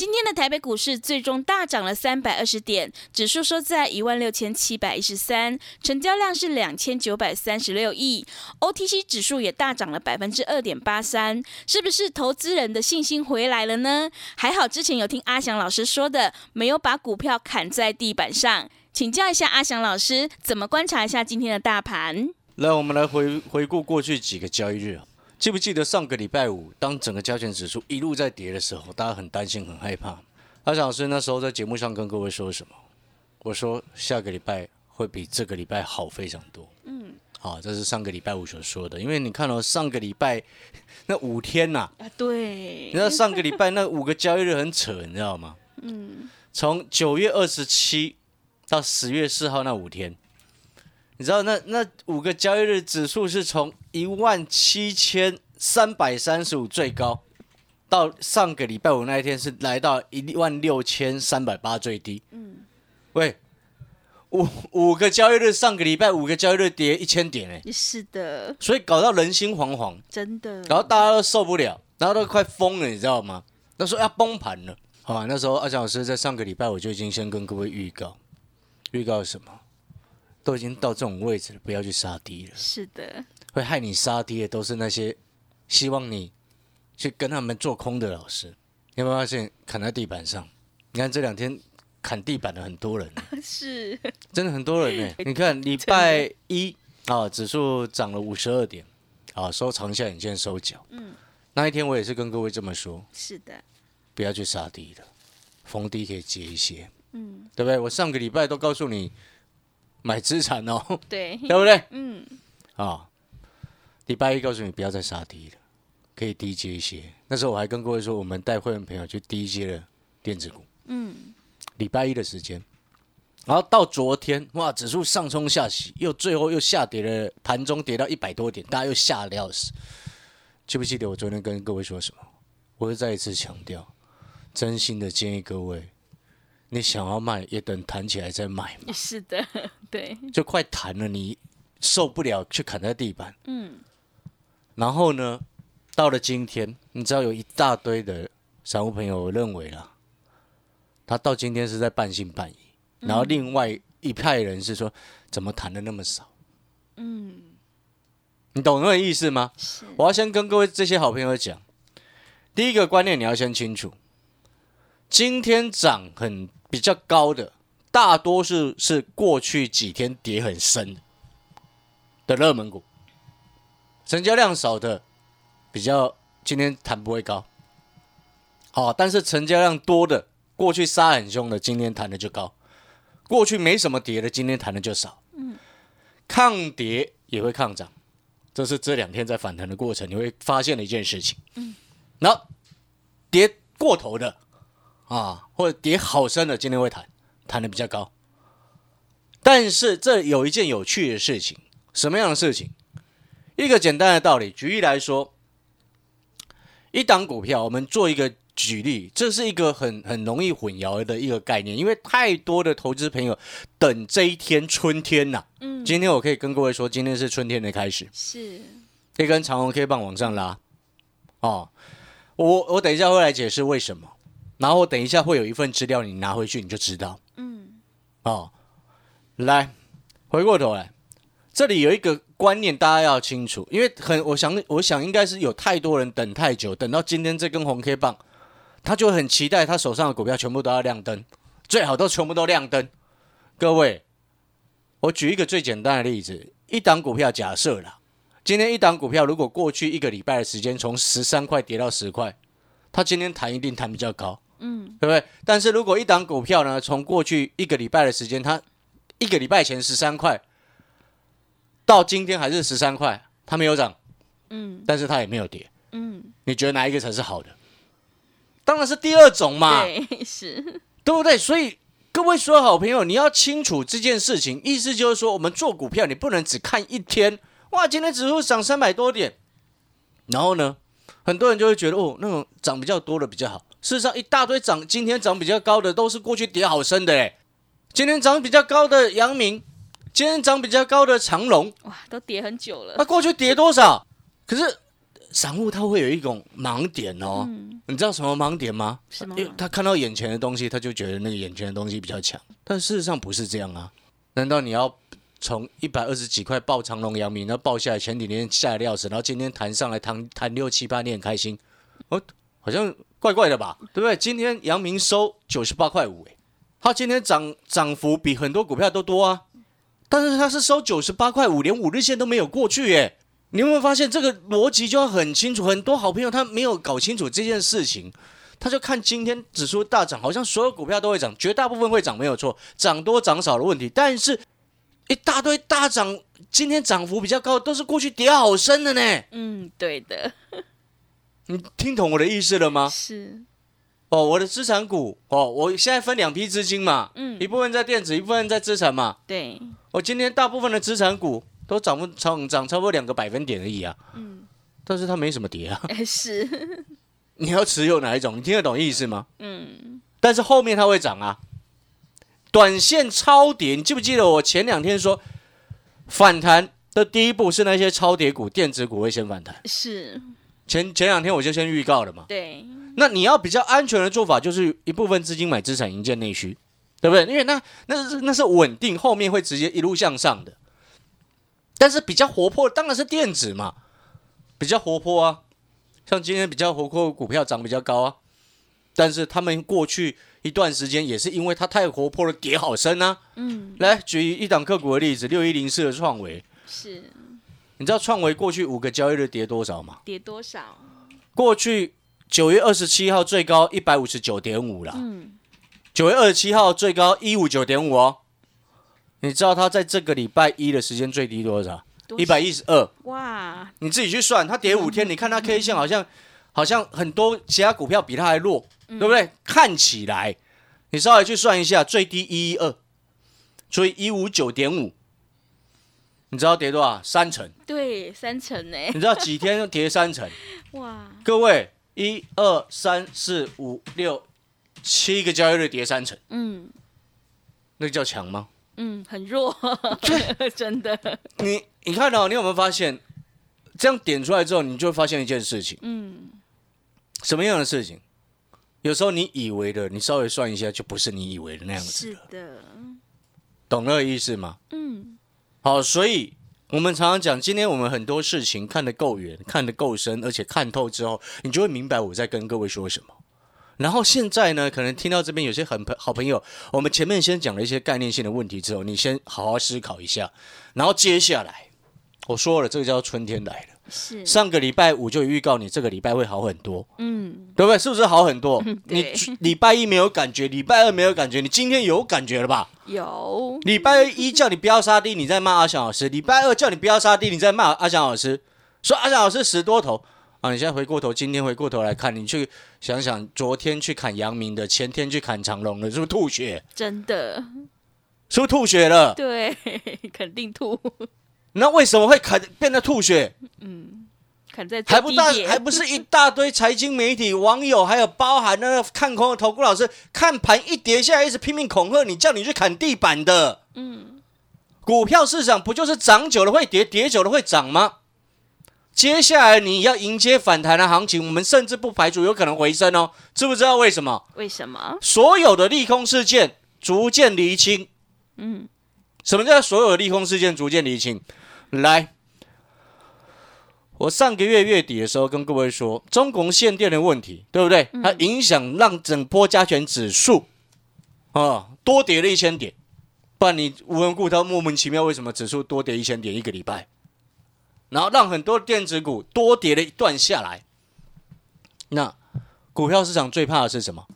今天的台北股市最终大涨了三百二十点，指数收在一万六千七百一十三，成交量是两千九百三十六亿，OTC 指数也大涨了百分之二点八三，是不是投资人的信心回来了呢？还好之前有听阿翔老师说的，没有把股票砍在地板上。请教一下阿翔老师，怎么观察一下今天的大盘？来，我们来回回顾过去几个交易日。记不记得上个礼拜五，当整个加权指数一路在跌的时候，大家很担心、很害怕。阿翔老师那时候在节目上跟各位说什么？我说下个礼拜会比这个礼拜好非常多。嗯，好，这是上个礼拜五所说的。因为你看到上个礼拜那五天呐，啊，对，你知道上个礼拜那五个交易日很扯，你知道吗？嗯，从九月二十七到十月四号那五天。你知道那那五个交易日指数是从一万七千三百三十五最高，到上个礼拜五那一天是来到一万六千三百八最低。嗯，喂，五五个交易日，上个礼拜五个交易日跌一千点哎，是的，所以搞到人心惶惶，真的，搞到大家都受不了，然后都快疯了，你知道吗？那时候要崩盘了，好吧？那时候阿强老师在上个礼拜我就已经先跟各位预告，预告什么？都已经到这种位置了，不要去杀低了。是的，会害你杀低的都是那些希望你去跟他们做空的老师。有没有发现砍在地板上？你看这两天砍地板的很多人，是真的很多人呢。你看礼拜一啊，指数涨了五十二点，啊，收长下影线收脚。嗯，那一天我也是跟各位这么说。是的，不要去杀低的，逢低可以接一些。嗯，对不对？我上个礼拜都告诉你。买资产哦，对，对不对？嗯，啊，礼拜一告诉你不要再杀低了，可以低接一些。那时候我还跟各位说，我们带会员朋友去低接了电子股。嗯，礼拜一的时间，然后到昨天，哇，指数上冲下洗，又最后又下跌了，盘中跌到一百多点，大家又吓得要死。记不记得我昨天跟各位说什么？我又再一次强调，真心的建议各位。你想要卖，也等弹起来再卖嘛。是的，对。就快弹了，你受不了，去砍在地板。嗯。然后呢，到了今天，你知道有一大堆的散户朋友认为啦，他到今天是在半信半疑。然后另外一派人是说，怎么弹的那么少？嗯。你懂那个意思吗？我要先跟各位这些好朋友讲，第一个观念你要先清楚，今天涨很。比较高的，大多数是过去几天跌很深的热门股，成交量少的比较今天弹不会高，好，但是成交量多的，过去杀很凶的，今天弹的就高；过去没什么跌的，今天弹的就少。嗯，抗跌也会抗涨，这是这两天在反弹的过程，你会发现的一件事情。嗯，然后跌过头的。啊，或者跌好深的，今天会弹，弹的比较高。但是这有一件有趣的事情，什么样的事情？一个简单的道理，举例来说，一档股票，我们做一个举例，这是一个很很容易混淆的一个概念，因为太多的投资朋友等这一天春天呐。嗯，今天我可以跟各位说，今天是春天的开始，是可以跟长虹 K 棒往上拉。哦，我我等一下会来解释为什么。然后等一下会有一份资料，你拿回去你就知道。嗯，哦，来，回过头来，这里有一个观念大家要清楚，因为很，我想，我想应该是有太多人等太久，等到今天这根红 K 棒，他就很期待他手上的股票全部都要亮灯，最好都全部都亮灯。各位，我举一个最简单的例子，一档股票假设了，今天一档股票如果过去一个礼拜的时间从十三块跌到十块，它今天弹一定弹比较高。嗯，对不对？但是如果一档股票呢，从过去一个礼拜的时间，它一个礼拜前十三块，到今天还是十三块，它没有涨，嗯但是它也没有跌。嗯，你觉得哪一个才是好的？当然是第二种嘛，对，是，对不对？所以各位所有好朋友，你要清楚这件事情，意思就是说，我们做股票，你不能只看一天，哇，今天指数涨三百多点，然后呢，很多人就会觉得哦，那种涨比较多的比较好。事实上，一大堆涨，今天涨比较高的都是过去跌好深的嘞。今天涨比较高的阳明，今天涨比较高的长隆，哇，都跌很久那了，过去跌多少？可是散户他会有一种盲点哦，嗯，你知道什么盲点吗？什么因？为他看到眼前的东西，他就觉得那个眼前的东西比较强，但事实上不是这样啊！难道你要从一百二十几块爆长隆、阳明，然后爆下来，前几天下来的要死，然后今天弹上来弹弹六七八，你很开心？哦，好像怪怪的吧，对不对？今天阳明收九十八块五，哎，它今天涨涨幅比很多股票都多啊，但是它是收九十八块五，连五日线都没有过去，哎。你有没有发现这个逻辑就要很清楚？很多好朋友他没有搞清楚这件事情，他就看今天指数大涨，好像所有股票都会涨，绝大部分会涨没有错，涨多涨少的问题。但是，一大堆大涨，今天涨幅比较高，都是过去跌好深的呢。嗯，对的，你听懂我的意思了吗？是，哦，我的资产股哦，我现在分两批资金嘛，嗯一部分在电子，一部分在资产嘛。对，我今天大部分的资产股都涨不涨涨超过两个百分点而已啊，嗯，但是它没什么跌啊。哎 是，你要持有哪一种？你听得懂意思吗？嗯，但是后面它会涨啊。短线超跌，你记不记得我前两天说，反弹的第一步是那些超跌股、电子股会先反弹。是，前前两天我就先预告了嘛。对，那你要比较安全的做法，就是一部分资金买资产，营建内需，对不对？因为那那是那是稳定，后面会直接一路向上的。但是比较活泼，当然是电子嘛，比较活泼啊。像今天比较活泼的股票涨比较高啊，但是他们过去一段时间也是因为它太活泼了，跌好深啊。嗯，来举一档个股的例子，六一零四的创维，是，你知道创维过去五个交易日跌多少吗？跌多少？过去九月二十七号最高一百五十九点五啦，嗯，九月二十七号最高一五九点五哦。你知道它在这个礼拜一的时间最低多少？一百一十二。哇，你自己去算，它跌五天，你看它 K 线好像好像很多其他股票比它还弱，对不对？看起来，你稍微去算一下，最低一一二，所以一五九点五。你知道跌多少？三成。对，三成呢，你知道几天跌三成？哇，各位，一二三四五六七个交易日跌三成，嗯那个叫强吗？嗯，很弱，真的，你你看到、你有没有发现，这样点出来之后，你就会发现一件事情，嗯，什么样的事情？有时候你以为的，你稍微算一下，就不是你以为的那样子的，懂那个意思吗？嗯，好，所以我们常常讲，今天我们很多事情看得够远，看得够深，而且看透之后，你就会明白我在跟各位说什么。然后现在呢，可能听到这边有些很朋好朋友，我们前面先讲了一些概念性的问题之后，你先好好思考一下，然后接下来我说了，这个叫春天来了。是，上个礼拜五就预告你这个礼拜会好很多，嗯，对不对？是不是好很多？你礼拜一没有感觉，礼拜二没有感觉，你今天有感觉了吧？有，礼拜一叫你不要杀低，你在骂阿翔老师；礼拜二叫你不要杀低，你在骂阿翔老师，说阿翔老师十多头啊！你现在回过头，今天回过头来看，你去想想，昨天去砍阳明的，前天去砍长隆的，是不是吐血？真的，是不是吐血了？对，肯定吐，那为什么会砍变得吐血？砍在还不大还不是一大堆财经媒体网友，还有包含那个看空的投顾老师，看盘一跌下来，一直拼命恐吓你，叫你去砍地板的。嗯，股票市场不就是涨久了会跌，跌久了会涨吗？接下来你要迎接反弹的行情，我们甚至不排除有可能回升哦。知不知道为什么？为什么？所有的利空事件逐渐厘清。嗯，什么叫所有的利空事件逐渐厘清？来，我上个月月底的时候跟各位说，中国限电的问题，对不对？它影响让整波加权指数啊多跌了一千点，不然你无缘故它莫名其妙为什么指数多跌一千点一个礼拜？然后让很多电子股多跌了一段下来。那股票市场最怕的是什么？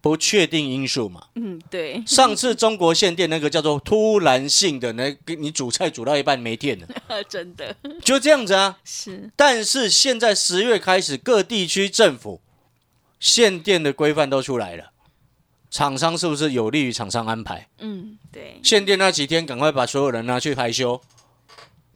不确定因素嘛。嗯，对，上次中国限电那个叫做突然性的，那给你煮菜煮到一半没电了，真的就这样子啊。是，但是现在十月开始，各地区政府限电的规范都出来了，厂商是不是有利于厂商安排？嗯，对，限电那几天，赶快把所有人拿去排休，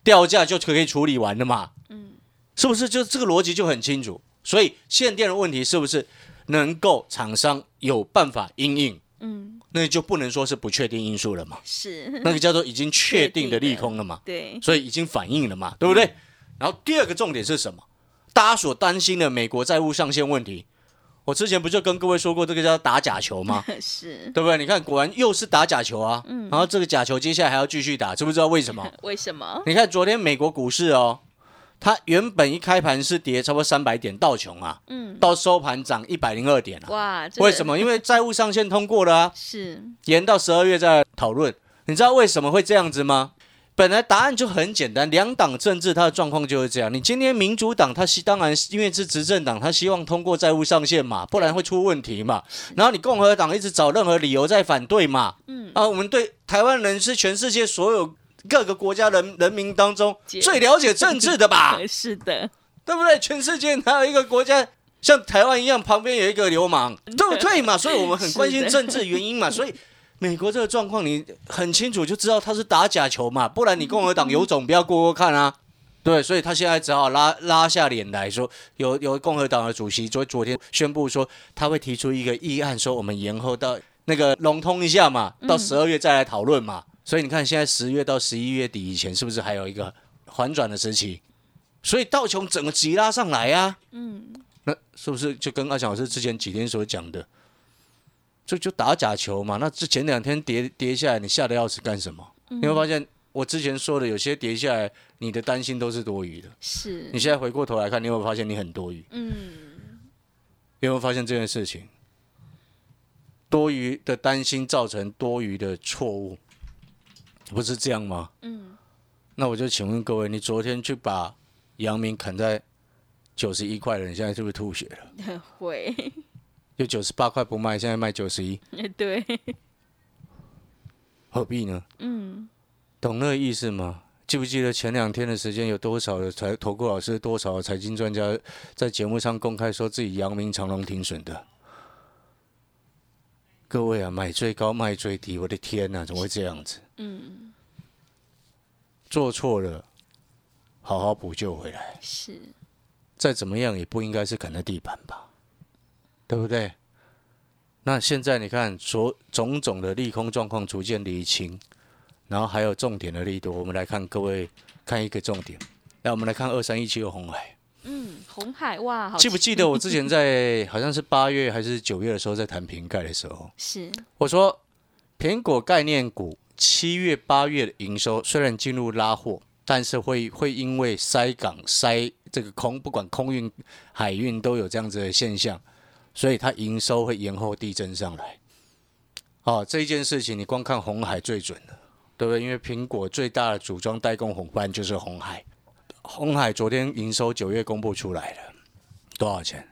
掉价就可以处理完了嘛。嗯，是不是？就这个逻辑就很清楚。所以限电的问题是不是能够厂商有办法应应？嗯，那就不能说是不确定因素了嘛，是，那个叫做已经确定的利空了嘛。对，所以已经反映了嘛，对不对？然后第二个重点是什么？大家所担心的美国债务上限问题，我之前不就跟各位说过，这个叫打假球吗？是，对不对？你看，果然又是打假球啊。嗯。然后这个假球接下来还要继续打，知不知道为什么？为什么？你看昨天美国股市哦，它原本一开盘是跌差不多三百点，到穷啊，嗯，到收盘涨一百零二点啊。哇，为什么？因为债务上限通过了啊，是，延到十二月再讨论。你知道为什么会这样子吗？本来答案就很简单，两党政治它的状况就是这样。你今天民主党它希当然因为是执政党，它希望通过债务上限嘛，不然会出问题嘛。然后你共和党一直找任何理由在反对嘛。嗯啊，我们对台湾人是全世界所有各个国家人人民当中最了解政治的吧，是的，对不对？全世界哪有一个国家像台湾一样，旁边有一个流氓，对不对嘛？所以我们很关心政治原因嘛。所以美国这个状况，你很清楚就知道他是打假球嘛，不然你共和党有种不要过过看啊。对，所以他现在只好拉拉下脸来说，有有共和党的主席昨昨天宣布说，他会提出一个议案，说我们延后到那个笼通一下嘛，到十二月再来讨论嘛。所以你看，现在十月到十一月底以前，是不是还有一个反转的时期？所以道琼整个急拉上来啊，嗯，那是不是就跟阿强老师之前几天所讲的，就就打假球嘛？那这前两天跌跌下来，你吓得要死干什么？你会发现我之前说的有些跌下来，你的担心都是多余的。是你，现在回过头来看，你有没有发现你很多余？嗯，有没有发现这件事情？多余的担心造成多余的错误，不是这样吗？嗯，那我就请问各位，你昨天去把阳明砍在九十一块了，你现在是不是吐血了？会，就九十八块不卖，现在卖九十一，对，何必呢？嗯，懂那个意思吗？记不记得前两天的时间，有多少的财投顾老师、多少财经专家在节目上公开说自己阳明长隆停损的？各位啊，买最高卖最低，我的天哪、怎么会这样子？嗯，做错了，好好补救回来。是，再怎么样也不应该是砍在地板吧，对不对？那现在你看，所种种的利空状况逐渐理清，然后还有重点的力度，我们来看各位看一个重点。来，我们来看二三一七的红海，嗯，红海哇，好记不记得我之前 在好像是八月还是九月的时候，在谈瓶盖的时候，是，我说苹果概念股七月、八月的营收虽然进入拉货，但是会会因为塞港、塞这个空，不管空运、海运都有这样子的现象，所以它营收会延后递增上来。哦，这一件事情你光看红海最准了，对不对？因为苹果最大的组装代工伙伴就是红海。红海昨天营收九月公布出来了，多少钱？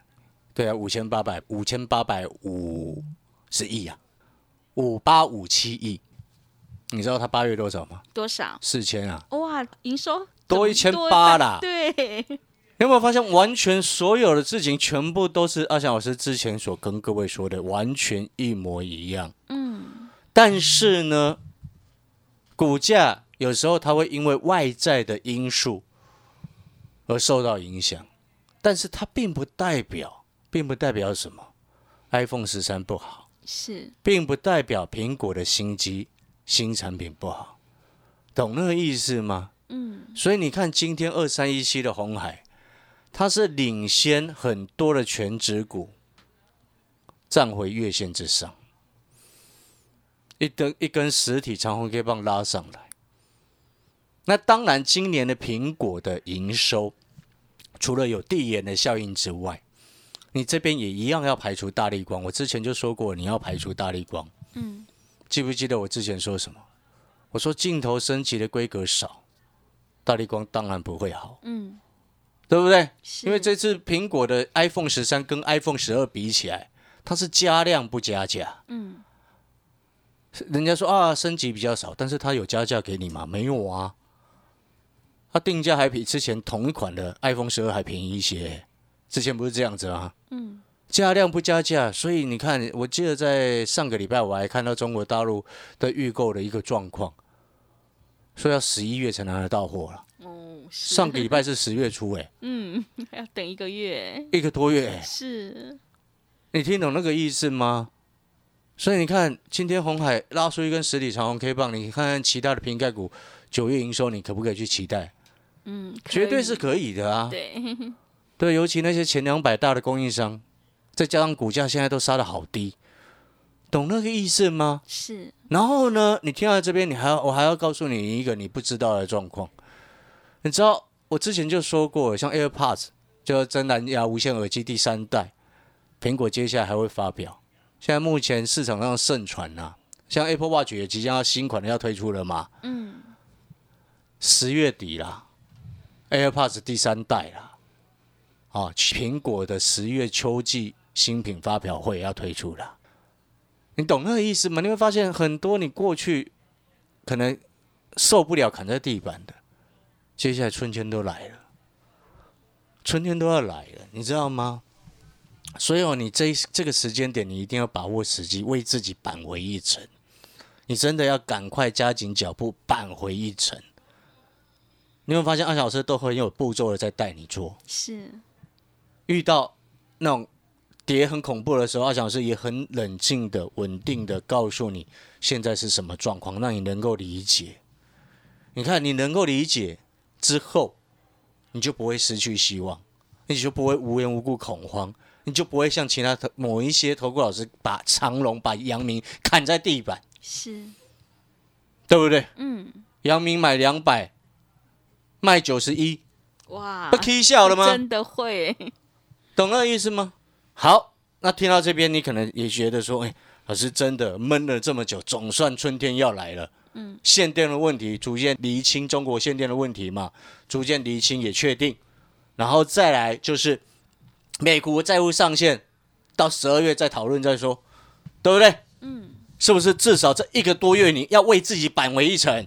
对啊，五千八百五千八百五十亿啊，五八五七亿。你知道它八月多少吗？多少？四千啊，哇，营收多怎么1800啦对，有没有发现完全所有的事情全部都是阿翔老师之前所跟各位说的，完全一模一样。嗯，但是呢，股价有时候它会因为外在的因素而受到影响，但是它并不代表，并不代表什么，iPhone 十三不好，是，并不代表苹果的新机新产品不好，懂那个意思吗？嗯，所以你看，今天二三一七的红海，它是领先很多的全指股，站回月线之上，一根一根实体长红 K 棒拉上来。那当然，今年的苹果的营收，除了有递延的效应之外，你这边也一样要排除大力光。我之前就说过，你要排除大力光。嗯，记不记得我之前说什么？我说镜头升级的规格少，大力光当然不会好，嗯，对不对？是因为这次苹果的 iPhone 十三跟 iPhone 十二比起来，它是加量不加价。嗯，人家说啊，升级比较少，但是它有加价给你吗？没有啊。它定价还比之前同一款的 iPhone 十二还便宜一些，之前不是这样子啊？嗯，加量不加价，所以你看，我记得在上个礼拜我还看到中国大陆的预购的一个状况，说要十一月才拿得到货了。哦，上个礼拜是十月初，哎，嗯，还 要等一个月，一个多月，是。你听懂那个意思吗？所以你看，今天红海拉出一根实体长红 K 棒，你看看其他的瓶盖股九月营收，你可不可以去期待？嗯，绝对是可以的啊。对，对，尤其那些前两百大的供应商，再加上股价现在都杀的好低，懂那个意思吗？是。然后呢，你听到这边，你还要我还要告诉你一个你不知道的状况。你知道我之前就说过，像 AirPods 就真蓝牙无线耳机第三代，苹果接下来还会发表。现在目前市场上盛传呐，像 Apple Watch 也即将要新款的要推出了嘛。嗯。十月底啦。AirPods 第三代啦，啊，苹果的十月秋季新品发表会要推出了，你懂那个意思吗？你会发现很多你过去可能受不了砍在地板的，接下来春天都来了，春天都要来了，你知道吗？所以哦，你这这个时间点，你一定要把握时机，为自己扳回一城。你真的要赶快加紧脚步，扳回一城。你会发现，二小时都很有步骤的在带你做。是，遇到那种跌很恐怖的时候，二小时也很冷静的、稳定的告诉你现在是什么状况，让你能够理解。你看，你能够理解之后，你就不会失去希望，你就不会无缘无故恐慌，你就不会像其他某一些投顾老师把长龙、把阳明砍在地板。是，对不对？嗯。阳明买两百。卖九十一，哇，不 K 笑了吗？真的会，懂那个意思吗？好，那听到这边，你可能也觉得说，哎，老师真的闷了这么久，总算春天要来了。嗯，限电的问题逐渐厘清，中国限电的问题嘛，逐渐厘清也确定，然后再来就是美国债务上限，到十二月再讨论再说，对不对？嗯，是不是至少这一个多月你要为自己扳回一城？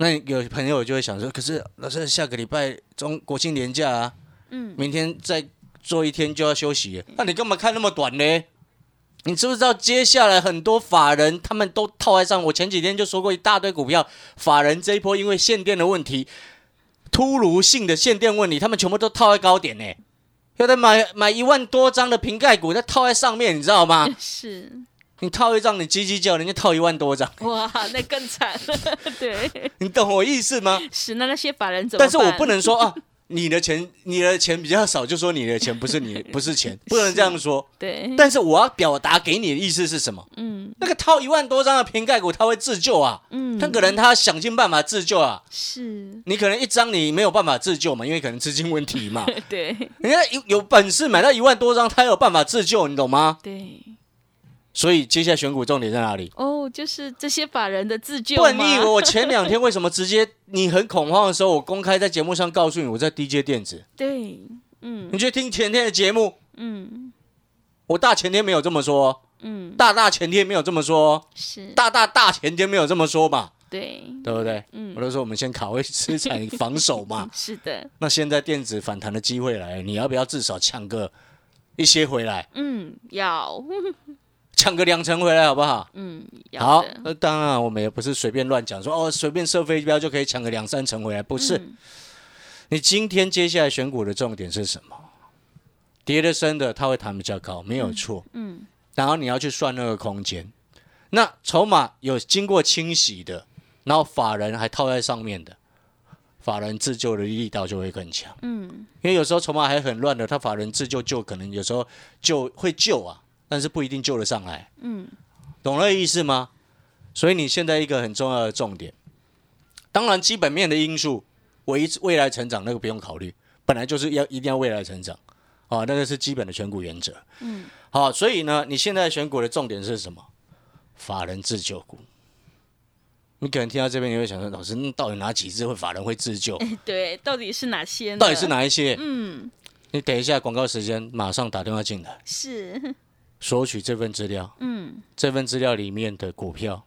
那有朋友就会想说，可是老师下个礼拜中国庆年假啊，嗯，明天再做一天就要休息，那你干嘛看那么短呢？你知不知道接下来很多法人他们都套在上？我前几天就说过一大堆股票，法人这一波因为限电的问题，突如性的限电问题，他们全部都套在高点呢，要得买买一万多张的瓶盖股，再套在上面，你知道吗？是。你套一张，你叽叽叫，人家套一万多张，哇，那更惨了。对，你懂我意思吗？是，那那些法人怎么？但是我不能说啊，你的钱，你的钱比较少，就说你的钱不是你，不是钱，不能这样说。对。但是我要表达给你的意思是什么？嗯，那个套一万多张的瓶盖股，他会自救啊。嗯。那个人他想尽办法自救啊。是。你可能一张你没有办法自救嘛，因为可能资金问题嘛。对。人家有有本事买到一万多张，他有办法自救，你懂吗？对。所以接下来选股重点在哪里？哦，就是这些法人的自救。不然你以为我前两天为什么直接你很恐慌的时候，我公开在节目上告诉你我在 DJ 电子？对，嗯。你去听前天的节目？嗯。我大前天没有这么说。嗯。大大前天没有这么说。是。大大大前天没有这么说嘛？对。对不对？嗯。我都说我们先卡位资产防守嘛。是的。那现在电子反弹的机会来，你要不要至少抢个一些回来？嗯，要。抢个两成回来好不好？嗯，好。那当然，我们也不是随便乱讲，说哦，随便设飞镖就可以抢个两三成回来，不是。你今天接下来选股的重点是什么？跌的深的，它会弹比较高，没有错。嗯。然后你要去算那个空间，那筹码有经过清洗的，然后法人还套在上面的，法人自救的力道就会更强。嗯。因为有时候筹码还很乱的，他法人自救就可能有时候就会救啊。但是不一定救得上来，嗯，懂了意思吗？所以你现在一个很重要的重点，当然基本面的因素，未未来成长那个不用考虑，本来就是要一定要未来成长，啊，那个是基本的选股原则，嗯，好，所以呢，你现在选股的重点是什么？法人自救股。你可能听到这边，你会想说，老师，那到底哪几只会法人会自救？对，到底是哪些？到底是哪一些？嗯，你等一下广告时间，马上打电话进来。是。索取这份资料，嗯，这份资料里面的股票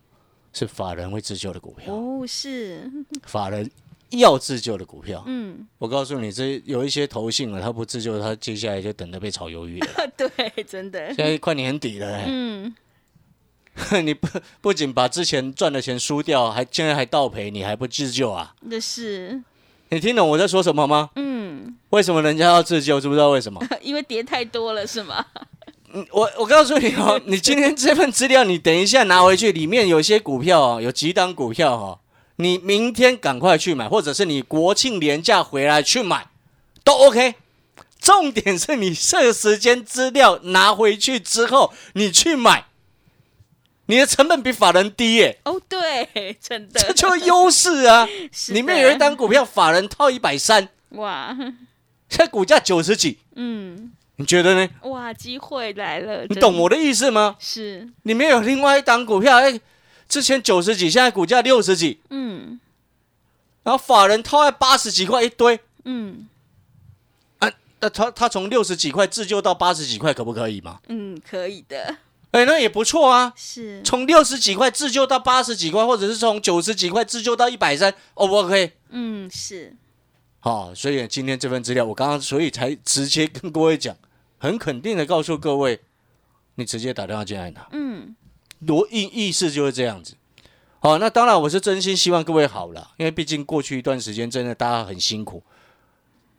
是法人会自救的股票，哦，是，法人要自救的股票。嗯，我告诉你，这有一些投信了，他不自救，他接下来就等着被炒鱿鱼了。对，真的，现在快年底了、欸，嗯，你不不仅把之前赚的钱输掉，还现在还倒赔，你还不自救啊？那是，你听懂我在说什么吗？嗯，为什么人家要自救？知不知道为什么？因为跌太多了，是吗？嗯我我告诉你哦，你今天这份资料，你等一下拿回去，里面有些股票哦，有几档股票哦，你明天赶快去买，或者是你国庆年假回来去买，都 OK。重点是你这个时间资料拿回去之后，你去买，你的成本比法人低耶，哦，对，真的，这就优势啊！里面有一档股票，法人套一百三，哇，现在股价九十几，嗯，你觉得呢？哇，机会来了，你懂我的意思吗？是，里面有另外一档股票，哎，之前九十几，现在股价六十几，嗯然后法人套在八十几块一堆，嗯啊，那他他从六十几块自救到八十几块，可不可以嘛？嗯，可以的，哎，那也不错啊。是，从六十几块自救到八十几块，或者是从九十几块自救到一百三，O 不 OK？嗯是，好、所以今天这份资料，我刚刚所以才直接跟各位讲，很肯定的告诉各位，你直接打电话进来拿，嗯罗意意思就是这样子。好、那当然我是真心希望各位好了，因为毕竟过去一段时间真的大家很辛苦，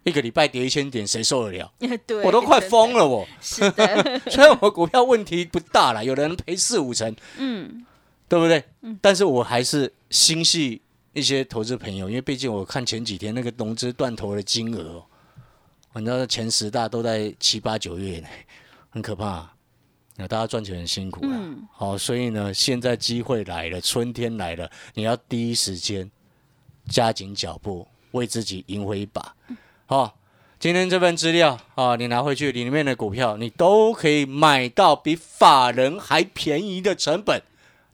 一个礼拜跌一千点，谁受得了？对，我都快疯了，了我。是的，虽然我股票问题不大了，有人赔四五成，嗯对不对？但是我还是心系一些投资朋友，因为毕竟我看前几天那个融资断头的金额哦，你知道前十大都在七八九月呢，很可怕、啊。那大家赚钱很辛苦啊，嗯好、所以呢，现在机会来了，春天来了，你要第一时间加紧脚步，为自己赢回一把。好、今天这份资料啊，你拿回去，里面的股票你都可以买到比法人还便宜的成本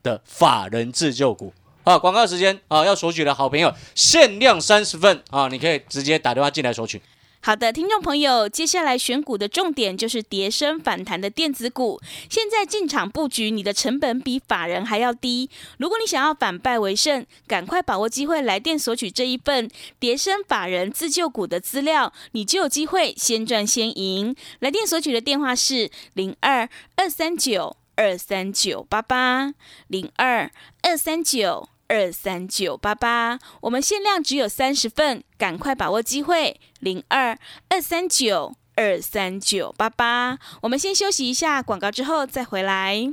的法人自救股。啊，广告时间啊，要索取的好朋友限量三十份啊，你可以直接打电话进来索取。好的，听众朋友，接下来选股的重点就是跌升反弹的电子股。现在进场布局，你的成本比法人还要低。如果你想要反败为胜，赶快把握机会来电索取这一份跌升法人自救股的资料，你就有机会先赚先赢。来电索取的电话是零二二三九二三九八八零二二三九。二三九八八，我们限量只有三十份，赶快把握机会。零二二三九二三九八八，我们先休息一下，广告之后再回来。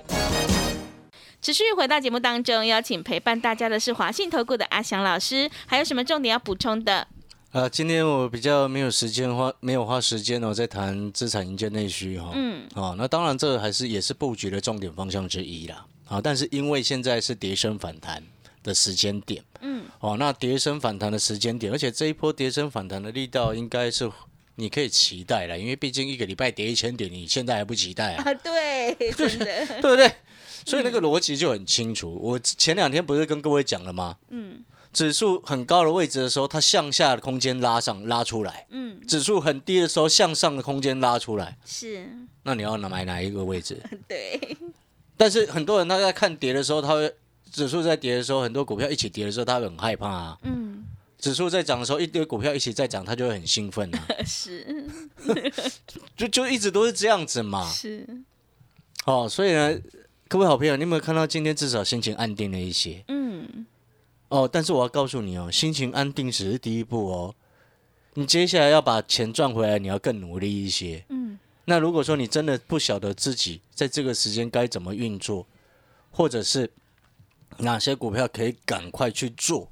持续回到节目当中，邀请陪伴大家的是华信投顾的阿翔老师，还有什么重点要补充的？呃，今天我比较没有时间花，没有花时间哦，在谈资产营建内需哈、哦。嗯，哦，那当然这还是也是布局的重点方向之一啦。啊，但是因为现在是跌升反弹的时间点，嗯，哦，那跌升反弹的时间点，而且这一波跌升反弹的力道应该是你可以期待了，因为毕竟一个礼拜跌一千点，你现在还不期待啊？啊，对，真的，对不对？所以那个逻辑就很清楚。我前两天不是跟各位讲了吗？嗯指数很高的位置的时候，它向下的空间拉上拉出来；嗯，指数很低的时候，向上的空间拉出来。是，那你要拿买哪一个位置？对，但是很多人他在看跌的时候，他会指数在跌的时候，很多股票一起跌的时候，他会很害怕啊。嗯，指数在涨的时候，一堆股票一起在涨，他就会很兴奋啊。是 就就一直都是这样子嘛。是，哦，所以呢，各位好朋友，你有没有看到今天至少心情安定了一些？嗯，哦，但是我要告诉你哦，心情安定只是第一步哦。你接下来要把钱赚回来，你要更努力一些。嗯，那如果说你真的不晓得自己在这个时间该怎么运作，或者是哪些股票可以赶快去做，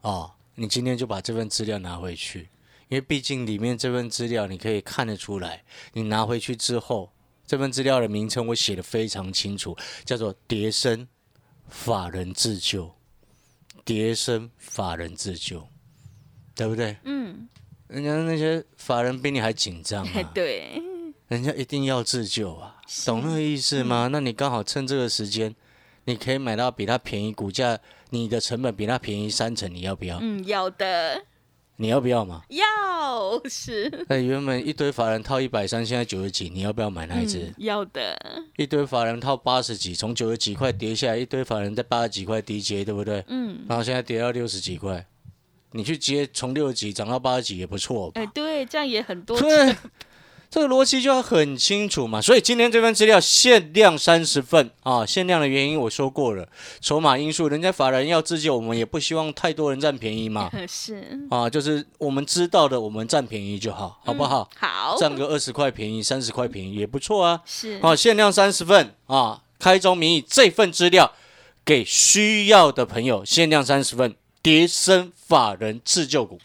哦，你今天就把这份资料拿回去，因为毕竟里面这份资料你可以看得出来，你拿回去之后，这份资料的名称我写的非常清楚，叫做“叠升法人自救”，叠升法人自救，对不对？嗯，人家那些法人比你还紧张啊，对，人家一定要自救啊，懂那个意思吗？那你刚好趁这个时间，你可以买到比他便宜，股价你的成本比他便宜三成，你要不要？嗯，要的，你要不要嘛？要是，那原本一堆法人套一百三，现在九十几，你要不要买那一只？嗯，要的，一堆法人套八十几，从九十几块跌下来，一堆法人在八十几块低接，对不对？嗯，然后现在跌到六十几块，你去接从六十几涨到八十几也不错吧？哎，对，这样也很多，对，这个逻辑就要很清楚嘛。所以今天这份资料限量三十份啊，限量的原因我说过了，筹码因素，人家法人要自救，我们也不希望太多人占便宜嘛。是，啊，就是我们知道的，我们占便宜就好，好不好？好，占个二十块便宜、三十块便宜也不错啊。是，啊，限量三十份啊，开宗明义，这份资料给需要的朋友，限量三十份，叠升法人自救股。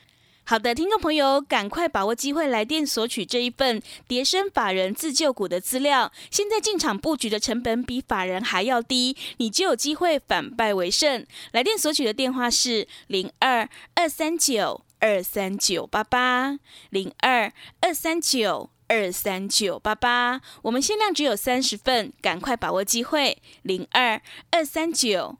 好的，听众朋友，赶快把握机会来电索取这一份叠升法人自救股的资料。现在进场布局的成本比法人还要低，你就有机会反败为胜。来电索取的电话是零二二三九二三九八八零二二三九二三九八八。我们限量只有三十份，赶快把握机会。零二二三九。